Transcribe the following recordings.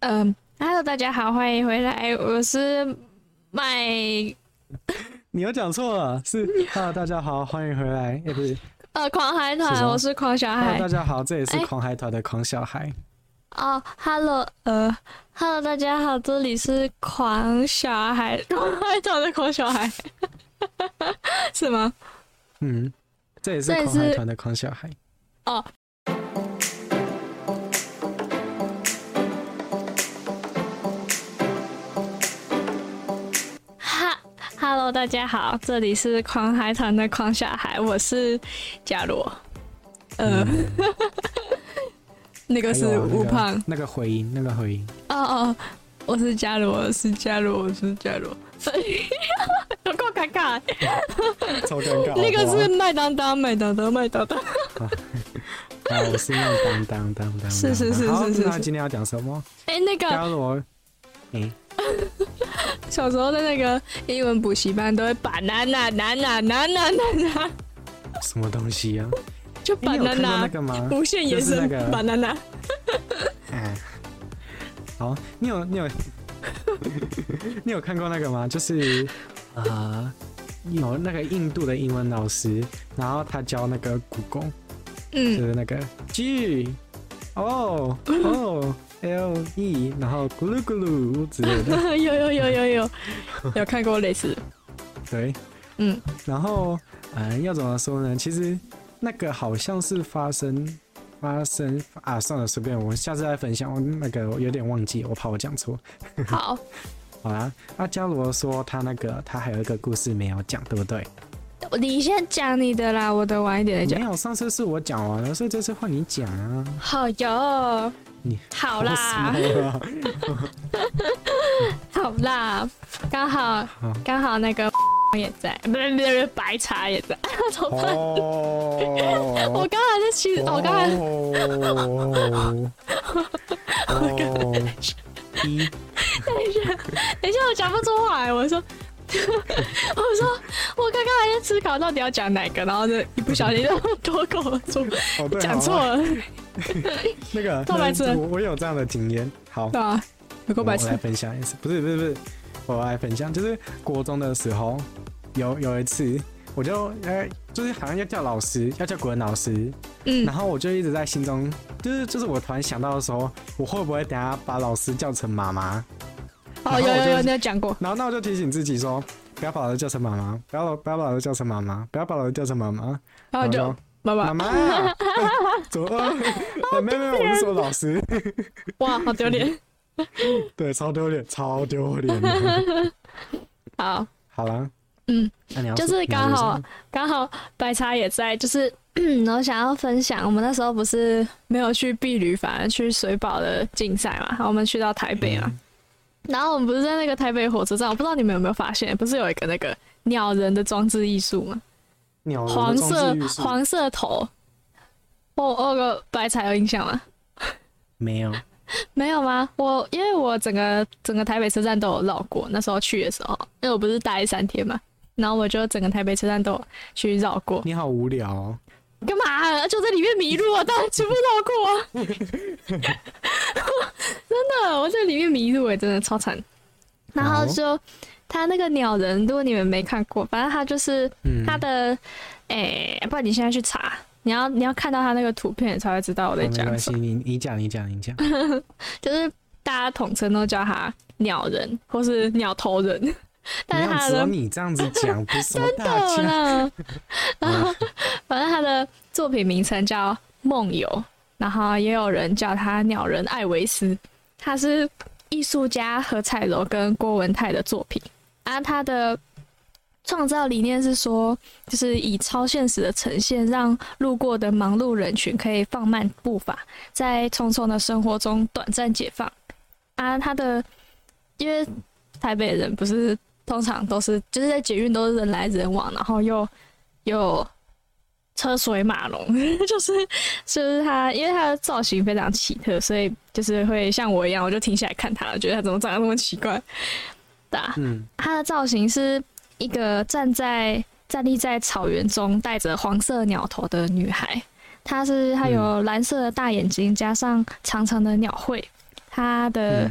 嗯，Hello，大家好，欢迎回来，我是麦。你又讲错了，是 Hello，大家好，欢迎回来，也、欸、不是。呃，狂海团，我是狂小孩。大家好，这里是狂海团的狂小孩。哦、欸 oh,，Hello，呃，Hello，大家好，这里是狂小孩，狂海团的狂小孩，是吗？嗯，这也是狂海团的狂小孩。哦。Hello，大家好，这里是狂海团的狂小孩，我是伽罗，呃，嗯、那个是吴胖，那个回音，那个回音，哦哦，我是伽罗，我是伽罗，我是伽罗，有够尴尬，超尴尬，那个是麦当当，麦当当，麦当当，啊，我是麦当当当当，是是是是是，那今天要讲什么？哎、欸，那个伽罗，哎。小时候在那个英文补习班都会 banana banana banana banana 什么东西啊？就 banana 那个吗？无限延伸 banana。哎，好，你有你有 你有看过那个吗？就是啊、呃，有那个印度的英文老师，然后他教那个古宫，嗯，就是那个 G，哦哦。L E，然后咕噜咕噜之类的，有有有有有 有看过类似，对，嗯，然后嗯，要怎么说呢？其实那个好像是发生发生啊，算了，随便，我下次再分享。我那个我有点忘记，我怕我讲错。好，好啦，阿伽罗说他那个他还有一个故事没有讲，对不对？你先讲你的啦，我的晚一点再讲。没有，上次是我讲完了，所以这次换你讲啊。好哟。你好啦，好 啦，刚好刚好那个也在，不是不是白茶也在，怎么办？我刚才在其实，我刚才，等一下，等一下，我讲不出话来，我说，我说，我刚刚还在思考到底要讲哪个，然后就一不小心就脱口而出，讲错了。那个，我我有这样的经验。好，对啊，有个白痴。我来分享一次，不是不是不是，我来分享，就是国中的时候，有有一次，我就哎，就是好像要叫老师，要叫国文老师，嗯，然后我就一直在心中，就是就是我突然想到的时候，我会不会等下把老师叫成妈妈？哦，有有有，你有讲过。然后那我就提醒自己说，不要把老师叫成妈妈，不要不要把老师叫成妈妈，不要把老师叫成妈妈，然后就。妈妈，妈妈，走啊！没有没有，我是说老师。哇，好丢脸！对，超丢脸，超丢脸。好，好了，嗯，就是刚好刚好白茶也在，就是 我想要分享，我们那时候不是没有去碧旅，反而去水保的竞赛嘛，然后我们去到台北嘛，嗯、然后我们不是在那个台北火车站，我不知道你们有没有发现，不是有一个那个鸟人的装置艺术吗？鸟人黄色黄色头，我我个白彩有印象吗？没有，没有吗？我因为我整个整个台北车站都有绕过，那时候去的时候，因为我不是待三天嘛，然后我就整个台北车站都有去绕过。你好无聊哦，干嘛啊？就在里面迷路啊？当然全部绕过啊！真的，我在里面迷路哎，真的超惨。然后就。他那个鸟人，如果你们没看过，反正他就是他的，哎、嗯欸，不然你现在去查，你要你要看到他那个图片才会知道我在讲什么。你你讲你讲你讲，就是大家统称都叫他鸟人或是鸟头人，但是他的你这样子讲不是真的呢。然后反正他的作品名称叫梦游，然后也有人叫他鸟人艾维斯，他是艺术家何彩楼跟郭文泰的作品。啊，他的创造理念是说，就是以超现实的呈现，让路过的忙碌人群可以放慢步伐，在匆匆的生活中短暂解放。啊，他的因为台北人不是通常都是就是在捷运都是人来人往，然后又又车水马龙，就是就是他，因为他的造型非常奇特，所以就是会像我一样，我就停下来看他，觉得他怎么长得那么奇怪。嗯，他的造型是一个站在站立在草原中戴着黄色鸟头的女孩。她是她有蓝色的大眼睛，加上长长的鸟喙，她的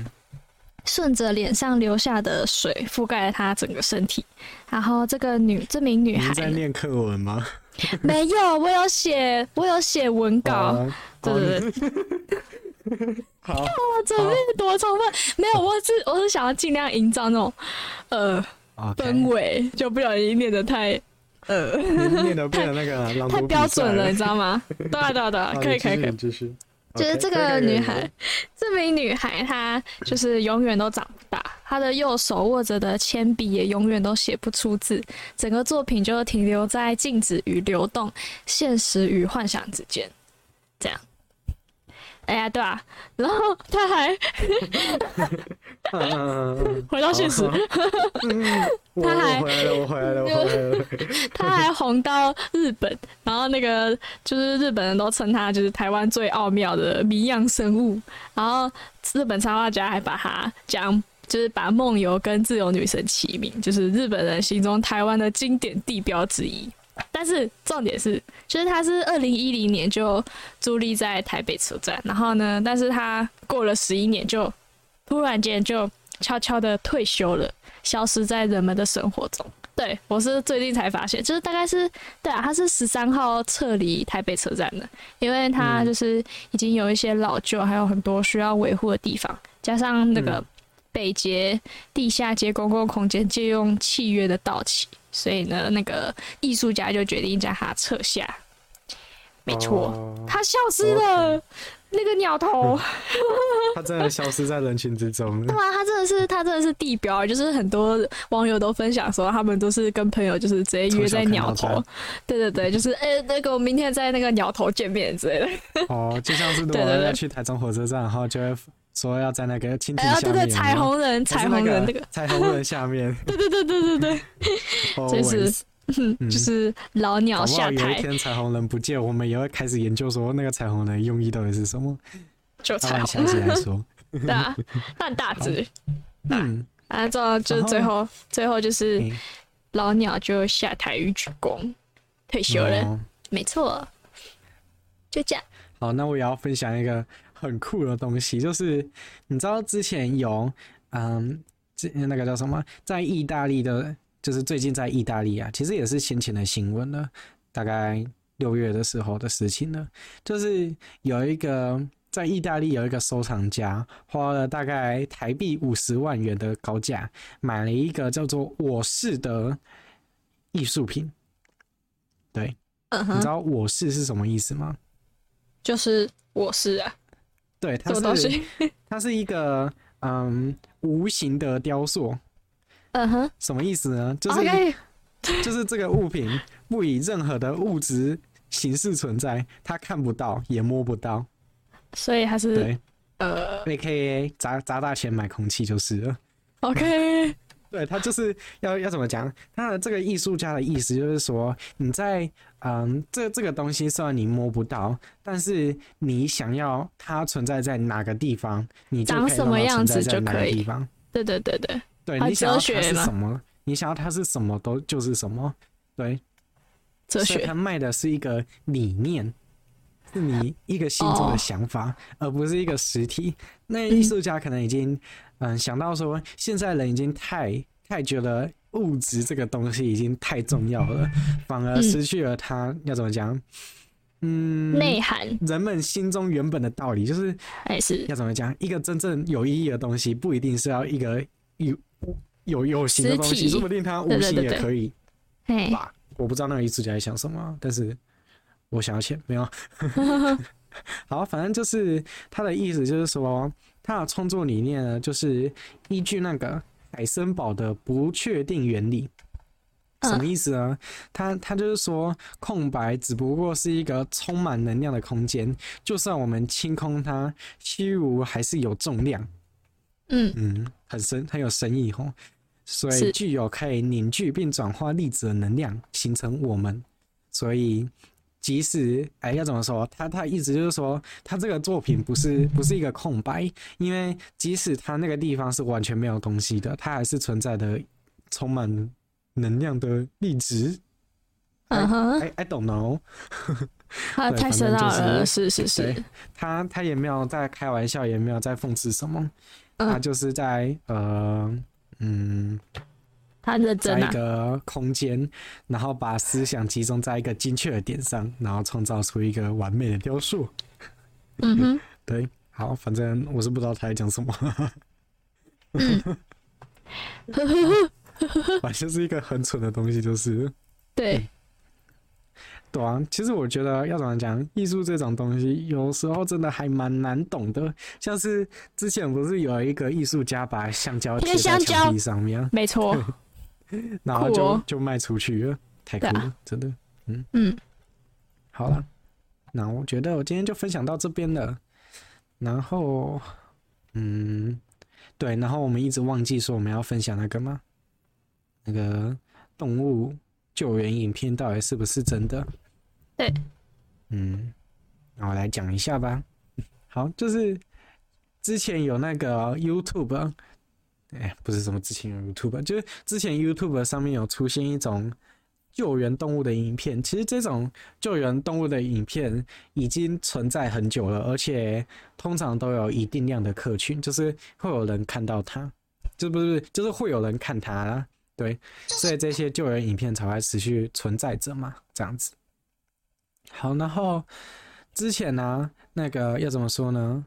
顺着脸上流下的水覆盖了她整个身体。然后这个女这名女孩，在念课文吗？没有，我有写，我有写文稿。啊、对对对。好，准备多充分，没有，我是我是想要尽量营造那种呃 Okay. 氛围，就不小心念的太呃，念的变得那个 太标准了，你知道吗？对对对，可以可以可以，就是这个女孩，这名女孩她就是永远都长不大，她的右手握着的铅笔也永远都写不出字，整个作品就停留在静止与流动、现实与幻想之间，这样。哎呀，对啊，然后他还回到现实，他还回来了，我回来了，我回来了。他还红到日本，然后那个就是日本人都称他就是台湾最奥妙的谜样生物，然后日本插画家还把他讲就是把梦游跟自由女神齐名，就是日本人心中台湾的经典地标之一。但是重点是，就是他是二零一零年就伫立在台北车站，然后呢，但是他过了十一年就突然间就悄悄的退休了，消失在人们的生活中。对，我是最近才发现，就是大概是对啊，他是十三号撤离台北车站的，因为他就是已经有一些老旧，还有很多需要维护的地方，加上那个北捷地下街公共空间借用契约的到期。所以呢，那个艺术家就决定将它撤下。没错，它、oh, 消失了，okay. 那个鸟头，它真的消失在人群之中。对啊，它真的是，它真的是地标，就是很多网友都分享说，他们都是跟朋友就是直接约在鸟头。对对对，就是哎、欸，那个我明天在那个鸟头见面之类的。哦，oh, 就像是我 要去台中火车站，然后就会。说要在那个蜻蜓下面，对对，彩虹人，彩虹人，那个彩虹人下面，对对对对对对，就是就是老鸟下台。有一天彩虹人不见，我们也会开始研究说那个彩虹人用意到底是什么。就彩虹。来说，对啊，很大致，嗯，啊，这就是最后最后就是老鸟就下台与鞠躬退休了，没错，就这样。好，那我也要分享一个。很酷的东西，就是你知道之前有，嗯，这那个叫什么，在意大利的，就是最近在意大利啊，其实也是先前的新闻了，大概六月的时候的事情了，就是有一个在意大利有一个收藏家花了大概台币五十万元的高价买了一个叫做“我是”的艺术品，对，你知道“我是”是什么意思吗？就是我是啊。对，它是 它是一个嗯无形的雕塑，嗯哼，什么意思呢？就是就是这个物品不以任何的物质形式存在，它看不到也摸不到，所以它是对呃，AKA 砸砸大钱买空气就是了。OK，对，他就是要要怎么讲？他的这个艺术家的意思就是说你在。嗯，这这个东西虽然你摸不到，但是你想要它存在在哪个地方，你就可以让它存在在哪个地方。对对对对，对你想要它是什么，你想要它是什么都就是什么。对，哲学。它卖的是一个理念，是你一个心中的想法，哦、而不是一个实体。那艺术家可能已经嗯，嗯想到说，现在人已经太太觉得。物质这个东西已经太重要了，反而失去了它、嗯、要怎么讲？嗯，内涵。人们心中原本的道理就是，哎是要怎么讲？一个真正有意义的东西，不一定是要一个有有有形的东西，说不定它无形也可以。对对对对吧？我不知道那个艺术家在想什么，但是我想要钱，没有。好，反正就是他的意思，就是说他的创作理念呢，就是依据那个。海森堡的不确定原理什么意思呢？他他就是说，空白只不过是一个充满能量的空间，就算我们清空它，虚无还是有重量。嗯嗯，很深很有深意吼，所以具有可以凝聚并转化粒子的能量，形成我们。所以。即使哎，要怎么说？他他意思就是说，他这个作品不是不是一个空白，因为即使他那个地方是完全没有东西的，它还是存在的充满能量的粒子。嗯哼，I I don't know。他太深奥了，是是是。他他也没有在开玩笑，也没有在讽刺什么，他就是在呃嗯，他认真在一个空间，然后把思想集中在一个精确的点上，然后创造出一个完美的雕塑。嗯哼，对，好，反正我是不知道他在讲什么。嗯，反正是一个很蠢的东西，就是对。嗯对啊，其实我觉得要怎么讲，艺术这种东西有时候真的还蛮难懂的。像是之前不是有一个艺术家把香蕉贴在墙壁上面，没错，然后就、哦、就卖出去了，太酷了，啊、真的。嗯嗯，好了，那我觉得我今天就分享到这边了。然后，嗯，对，然后我们一直忘记说我们要分享那个吗？那个动物。救援影片到底是不是真的？对，嗯，那我来讲一下吧。好，就是之前有那个 YouTube，哎，不是什么之前 YouTube，就是之前 YouTube 上面有出现一种救援动物的影片。其实这种救援动物的影片已经存在很久了，而且通常都有一定量的客群，就是会有人看到它，这不是，就是会有人看它啦。对，所以这些救援影片才会持续存在着嘛，这样子。好，然后之前呢、那个要怎么说呢？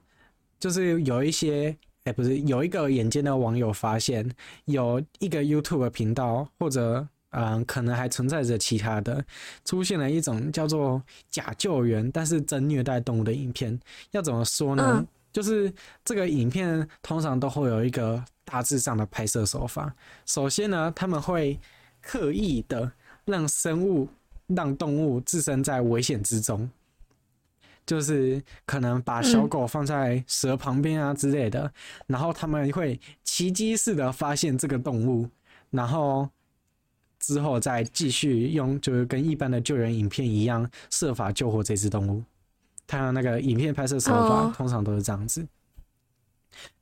就是有一些，哎，不是，有一个眼尖的网友发现，有一个 YouTube 频道，或者嗯，可能还存在着其他的，出现了一种叫做假救援，但是真虐待动物的影片。要怎么说呢？嗯、就是这个影片通常都会有一个。大致上的拍摄手法，首先呢，他们会刻意的让生物、让动物置身在危险之中，就是可能把小狗放在蛇旁边啊之类的，嗯、然后他们会奇迹似的发现这个动物，然后之后再继续用，就是跟一般的救援影片一样，设法救活这只动物。他的那个影片拍摄手法通常都是这样子。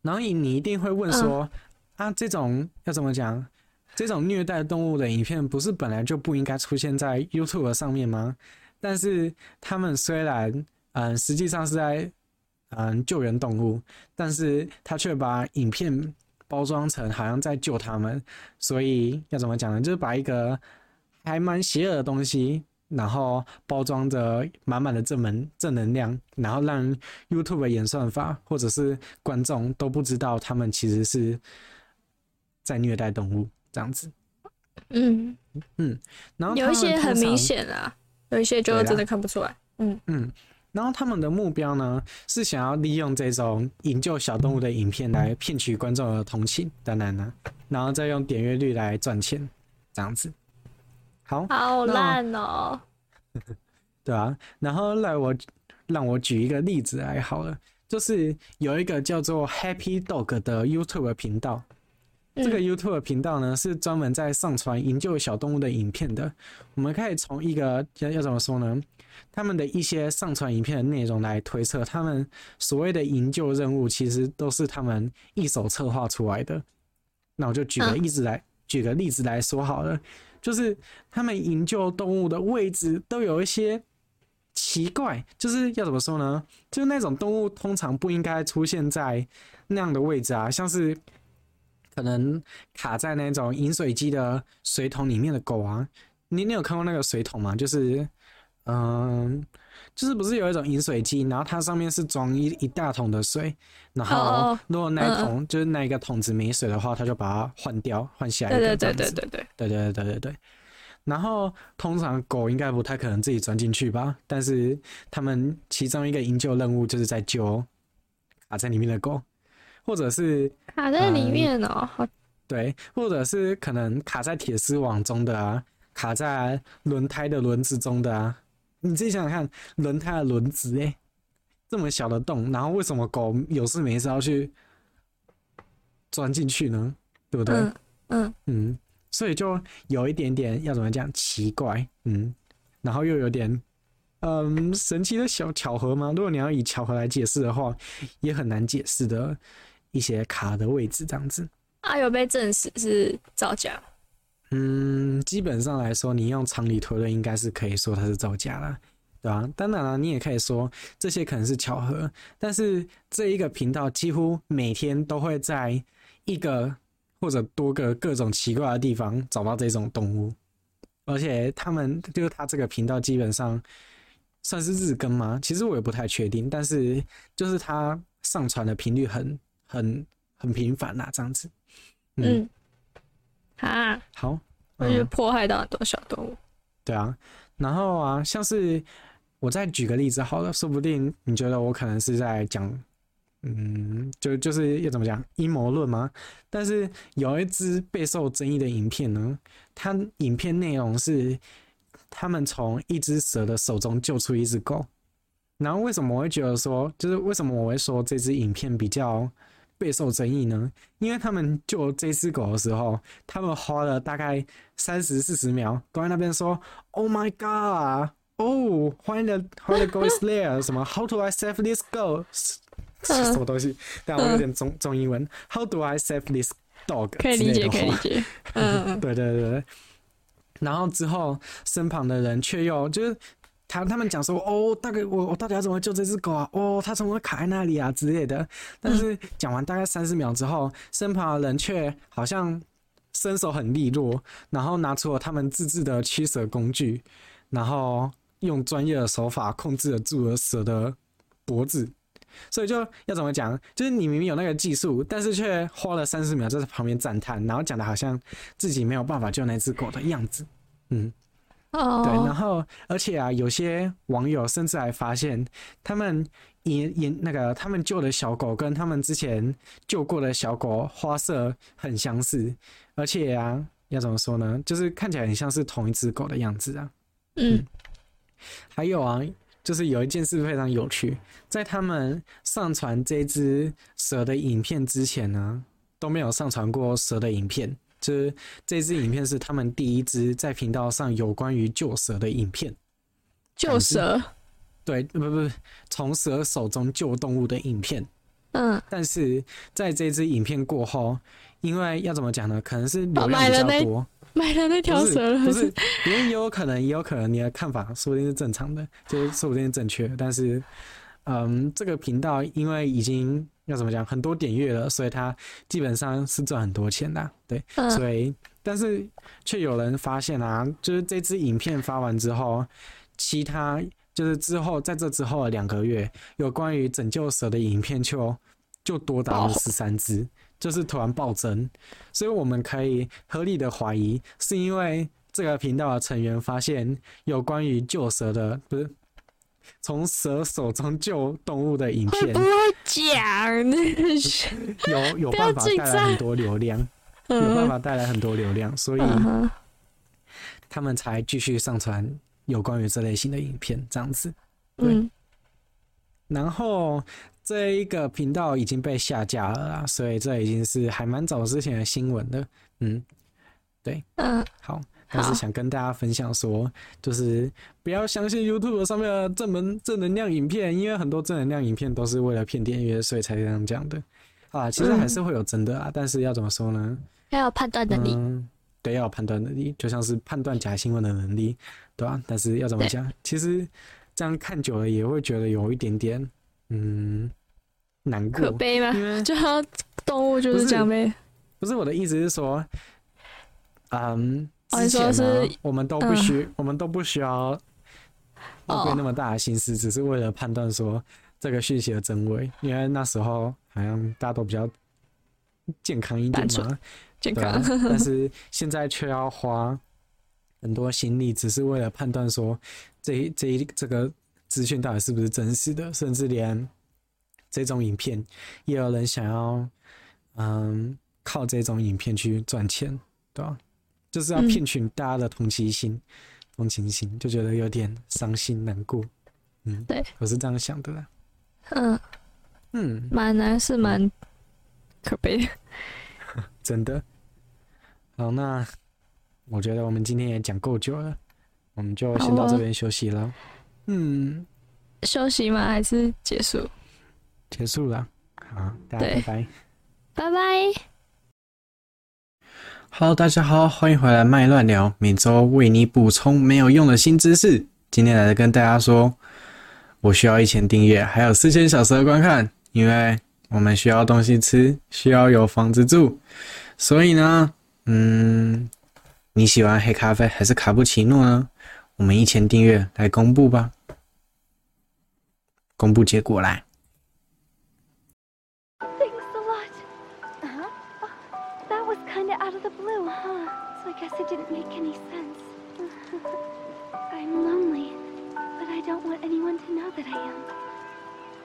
然后你你一定会问说，啊，这种要怎么讲？这种虐待动物的影片不是本来就不应该出现在 YouTube 上面吗？但是他们虽然嗯，实际上是在嗯救援动物，但是他却把影片包装成好像在救他们，所以要怎么讲呢？就是把一个还蛮邪恶的东西。然后包装着满满的正能正能量，然后让 YouTube 的演算法或者是观众都不知道他们其实是在虐待动物这样子。嗯嗯，然后有一些很明显啊，有一些就真的看不出来。嗯嗯，然后他们的目标呢是想要利用这种营救小动物的影片来骗取观众的同情，当然呢，然后再用点阅率来赚钱，这样子。好，好烂哦！对啊，然后来我让我举一个例子来好了，就是有一个叫做 Happy Dog 的 YouTube 频道，这个 YouTube 频道呢是专门在上传营救小动物的影片的。我们可以从一个要要怎么说呢？他们的一些上传影片的内容来推测，他们所谓的营救任务其实都是他们一手策划出来的。那我就举个例子来，举个例子来说好了。就是他们营救动物的位置都有一些奇怪，就是要怎么说呢？就是那种动物通常不应该出现在那样的位置啊，像是可能卡在那种饮水机的水桶里面的狗啊。你你有看过那个水桶吗？就是嗯。就是不是有一种饮水机，然后它上面是装一一大桶的水，然后如果那一桶就是那一个桶子没水的话，它就把它换掉，换下一个。对对对对对对对对对对对。然后通常狗应该不太可能自己钻进去吧？但是他们其中一个营救任务就是在救卡在里面的狗，或者是卡在里面哦。对，或者是可能卡在铁丝网中的啊，卡在轮胎的轮子中的啊。你自己想想看，轮胎的轮子哎，这么小的洞，然后为什么狗有事没事要去钻进去呢？对不对？嗯嗯，嗯，所以就有一点点要怎么讲奇怪，嗯，然后又有点嗯神奇的小巧合吗？如果你要以巧合来解释的话，也很难解释的一些卡的位置这样子。啊，有被证实是造假？嗯，基本上来说，你用常理推论，应该是可以说它是造假了。对吧？当然了，你也可以说这些可能是巧合，但是这一个频道几乎每天都会在一个或者多个各种奇怪的地方找到这种动物，而且他们就是他这个频道基本上算是日更吗？其实我也不太确定，但是就是他上传的频率很很很频繁呐，这样子。嗯，嗯啊，好，我觉得破坏到很多小动物。对啊，然后啊，像是。我再举个例子好了，说不定你觉得我可能是在讲，嗯，就就是要怎么讲阴谋论吗？但是有一支备受争议的影片呢，它影片内容是他们从一只蛇的手中救出一只狗，然后为什么我会觉得说，就是为什么我会说这支影片比较备受争议呢？因为他们救这只狗的时候，他们花了大概三十四十秒，都在那边说 “Oh my God”。哦，欢迎的欢迎的 Go is there 什么？How do I save this girl？什么东西？但我有点中中英文。How do I save this dog？可以理解，可以理解。嗯，对对对。然后之后，身旁的人却又就是他他们讲说，哦，大概我我到底要怎么救这只狗啊？哦，它怎么会卡在那里啊之类的。但是讲完大概三十秒之后，身旁的人却好像身手很利落，然后拿出了他们自制的驱蛇工具，然后。用专业的手法控制了住了蛇的脖子，所以就要怎么讲？就是你明明有那个技术，但是却花了三十秒在旁边赞叹，然后讲的好像自己没有办法救那只狗的样子。嗯，哦，对。然后，而且啊，有些网友甚至还发现，他们也也那个他们救的小狗跟他们之前救过的小狗花色很相似，而且啊，要怎么说呢？就是看起来很像是同一只狗的样子啊。嗯。嗯还有啊，就是有一件事非常有趣，在他们上传这只蛇的影片之前呢，都没有上传过蛇的影片。就是这支影片是他们第一支在频道上有关于救蛇的影片。救蛇？对，不不不，从蛇手中救动物的影片。嗯。但是在这支影片过后，因为要怎么讲呢？可能是流量比较多。买了那条蛇了，不是，也有可能，也有可能你的看法说不定是正常的，就是说不定是正确的。但是，嗯，这个频道因为已经要怎么讲，很多点阅了，所以他基本上是赚很多钱的，对。所以，但是却有人发现啊，就是这支影片发完之后，其他就是之后在这之后的两个月，有关于拯救蛇的影片就就多达了十三支。就是突然暴增，所以我们可以合理的怀疑，是因为这个频道的成员发现有关于救蛇的，不是从蛇手中救动物的影片，不会讲，有有办法带来很多流量，有办法带来很多流量，所以他们才继续上传有关于这类型的影片，这样子，对，然后。这一个频道已经被下架了啦，所以这已经是还蛮早之前的新闻了。嗯，对，嗯，好，但是想跟大家分享说，就是不要相信 YouTube 上面的正能正能量影片，因为很多正能量影片都是为了骗订阅，所以才这样讲的。啊，其实还是会有真的啊，但是要怎么说呢？要有判断能力。嗯，对，要有判断能力，就像是判断假新闻的能力，对吧？但是要怎么讲？其实这样看久了也会觉得有一点点，嗯。难过，可悲吗？因为就好像动物就是这样呗。不是我的意思是说，嗯，之前呢，我们都不需，我们都不需要花费那么大的心思，只是为了判断说这个讯息的真伪。因为那时候好像大家都比较健康一点嘛，健康。但是现在却要花很多心力，只是为了判断说这一这一这个资讯到底是不是真实的，甚至连。这种影片，也有人想要，嗯，靠这种影片去赚钱，对吧？就是要骗取大家的同情心，嗯、同情心，就觉得有点伤心难过。嗯，对，我是这样想的啦。嗯嗯，蛮难是蛮可悲的，真的。好，那我觉得我们今天也讲够久了，我们就先到这边休息了。哦、嗯，休息吗？还是结束？结束了，好，大家拜拜，拜拜。Hello，大家好，欢迎回来麦乱聊，每周为你补充没有用的新知识。今天来跟大家说，我需要一千订阅，还有四千小时的观看，因为我们需要东西吃，需要有房子住，所以呢，嗯，你喜欢黑咖啡还是卡布奇诺呢？我们一千订阅来公布吧，公布结果来。want anyone to know that I am.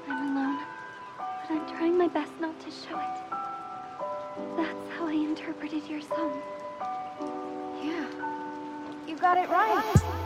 I'm alone, but I'm trying my best not to show it. That's how I interpreted your song. Yeah, you got it right.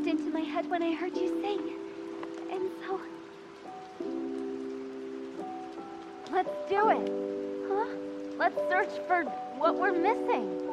popped into my head when I heard you sing. And so... Let's do it, huh? Let's search for what we're missing.